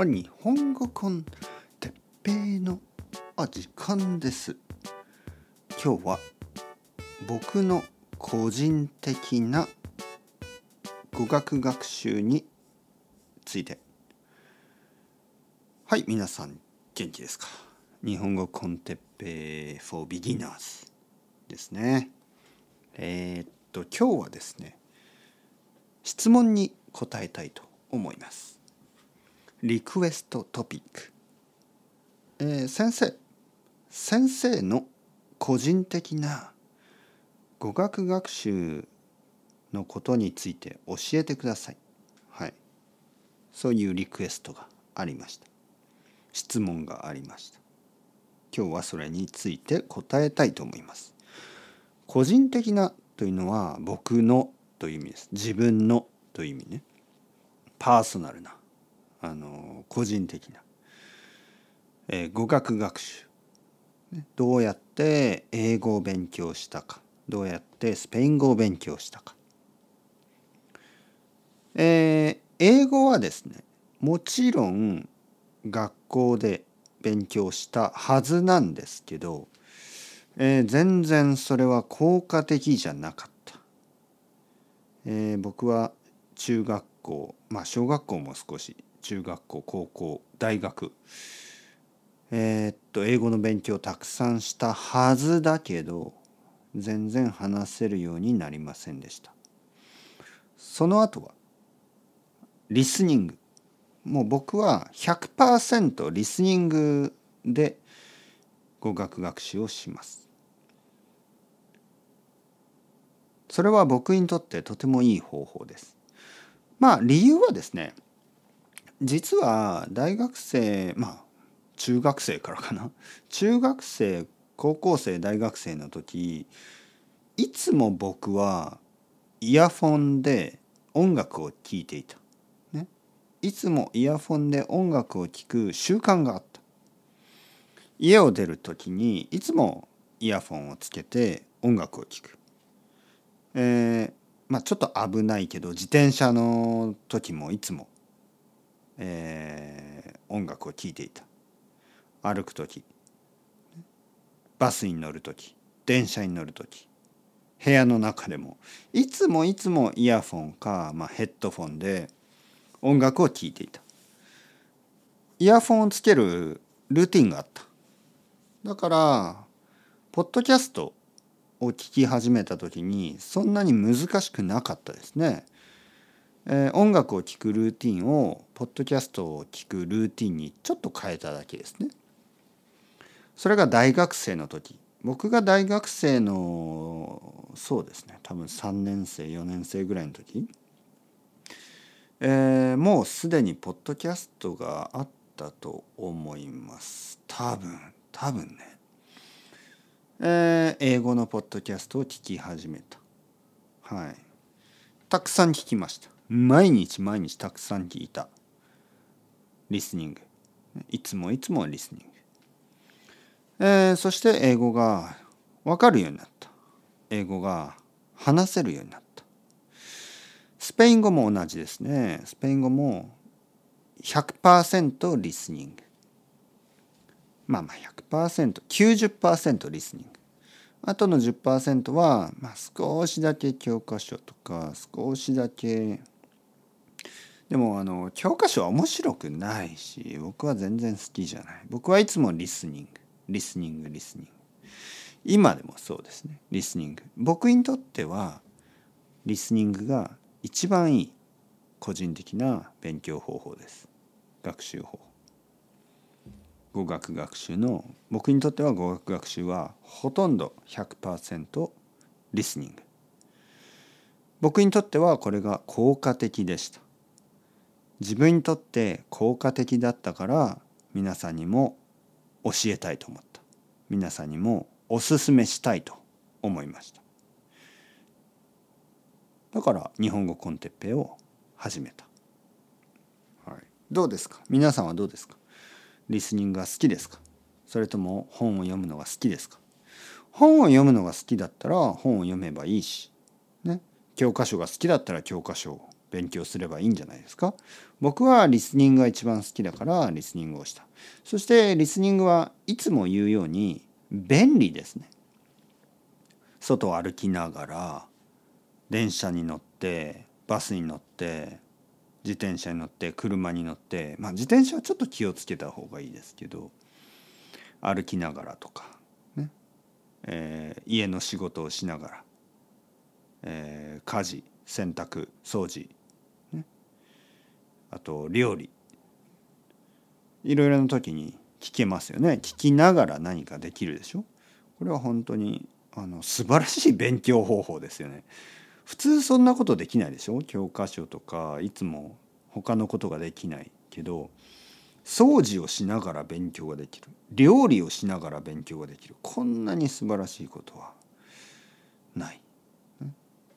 あ日本語コンてっぺいのあ時間です。今日は僕の個人的な語学学習について。はい皆さん元気ですか？日本語コンテッペイ for beginners ですね。えー、っと今日はですね質問に答えたいと思います。リクエストトピック、えー、先生先生の個人的な語学学習のことについて教えてください。はい。そういうリクエストがありました。質問がありました。今日はそれについて答えたいと思います。個人的なというのは僕のという意味です。自分のという意味ね。パーソナルなあの個人的な、えー、語学学習。どうやって英語を勉強したか。どうやってスペイン語を勉強したか、えー、英語はですねもちろん学校で勉強したはずなんですけど、えー、全然それは効果的じゃなかった、えー、僕は中学校まあ小学校も少し中学校高校大学。えー、っと英語の勉強たくさんしたはずだけど全然話せるようになりませんでした。その後はリスニング。もう僕は100%リスニングで語学学習をします。それは僕にとってとてもいい方法です。まあ理由はですね実は大学生まあ中学生からかな。中学生高校生大学生の時いつも僕はイヤフォンで音楽を聴いていた、ね、いつもイヤフォンで音楽を聴く習慣があった。家を出る時にいつもイヤフォンをつけて音楽を聴く。えー、まあちょっと危ないけど自転車の時もいつもえー、音楽を聴いていた。歩く時バスに乗る時電車に乗る時部屋の中でもいつもいつもイヤフォンか、まあ、ヘッドフォンで音楽を聴いていた。イヤフォンをつけるルーティンがあった。だからポッドキャストを聞き始めた時にそんなに難しくなかったですね。えー、音楽を聴くルーティンをポッドキャストを聴くルーティンにちょっと変えただけですね。それが大学生の時。僕が大学生のそうですね。多分3年生4年生ぐらいの時、えー、もうすでにポッドキャストがあったと思います。多分。多分ね、えー、英語のポッドキャストを聞き始めた。はい。たくさん聞きました。毎日毎日たくさん聞いた。リスニング。いつもいつもリスニング、えー、そして英語が分かるようになった。英語が話せるようになった。スペイン語も同じですね。スペイン語も100%リスニング。まあまあ 100%90% リスニング。あとの10%は、まあ、少しだけ教科書とか少しだけでもあの教科書は面白くないし僕は全然好きじゃない。僕はいつもリスニング。リスニングリスニング。今でもそうですね。リスニング。僕にとってはリスニングが一番いい個人的な勉強方法です。学習法。語学学習の僕にとっては語学学習はほとんど100%リスニング。僕にとってはこれが効果的でした。自分にとって効果的だったから皆さんにも教えたいと思った。皆さんにもおすすめしたいと思いました。だから日本語コンテッペを始めた、はい、どうですか？皆さんはどうですか？リスニングが好きですか？それとも本を読むのが好きですか？本を読むのが好きだったら本を読めばいいし、ね、教科書が好きだったら教科書を勉強すればいいんじゃないですか？僕はリスニングが一番好きだからリスニングをした。そしてリスニングはいつも言うように便利ですね。外を歩きながら電車に乗ってバスに乗って自転車に乗って車に乗ってまあ自転車はちょっと気をつけた方がいいですけど歩きながらとかね、えー、家の仕事をしながら、えー、家事洗濯掃除、あと料理。いろいろな時に聞けますよね。聞きながら何かできるでしょ。これは本当にあの素晴らしい勉強方法ですよね。普通そんなことできないでしょ。教科書とかいつも他のことができないけど掃除をしながら勉強ができる。料理をしながら勉強ができる。こんなに素晴らしいことはない。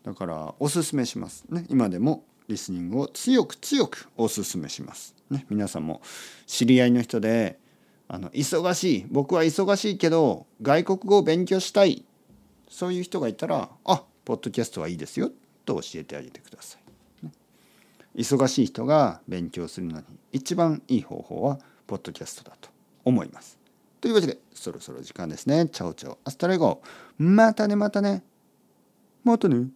だからおすすめします。ね。今でもリスニングを強く強くおすすめしますね皆さんも知り合いの人であの忙しい僕は忙しいけど外国語を勉強したいそういう人がいたらあポッドキャストはいいですよと教えてあげてください。忙しい人が勉強するのに一番いい方法はポッドキャストだと思います。というわけでそろそろ時間ですね。 ciao ciao hasta luego またねまたねまたね。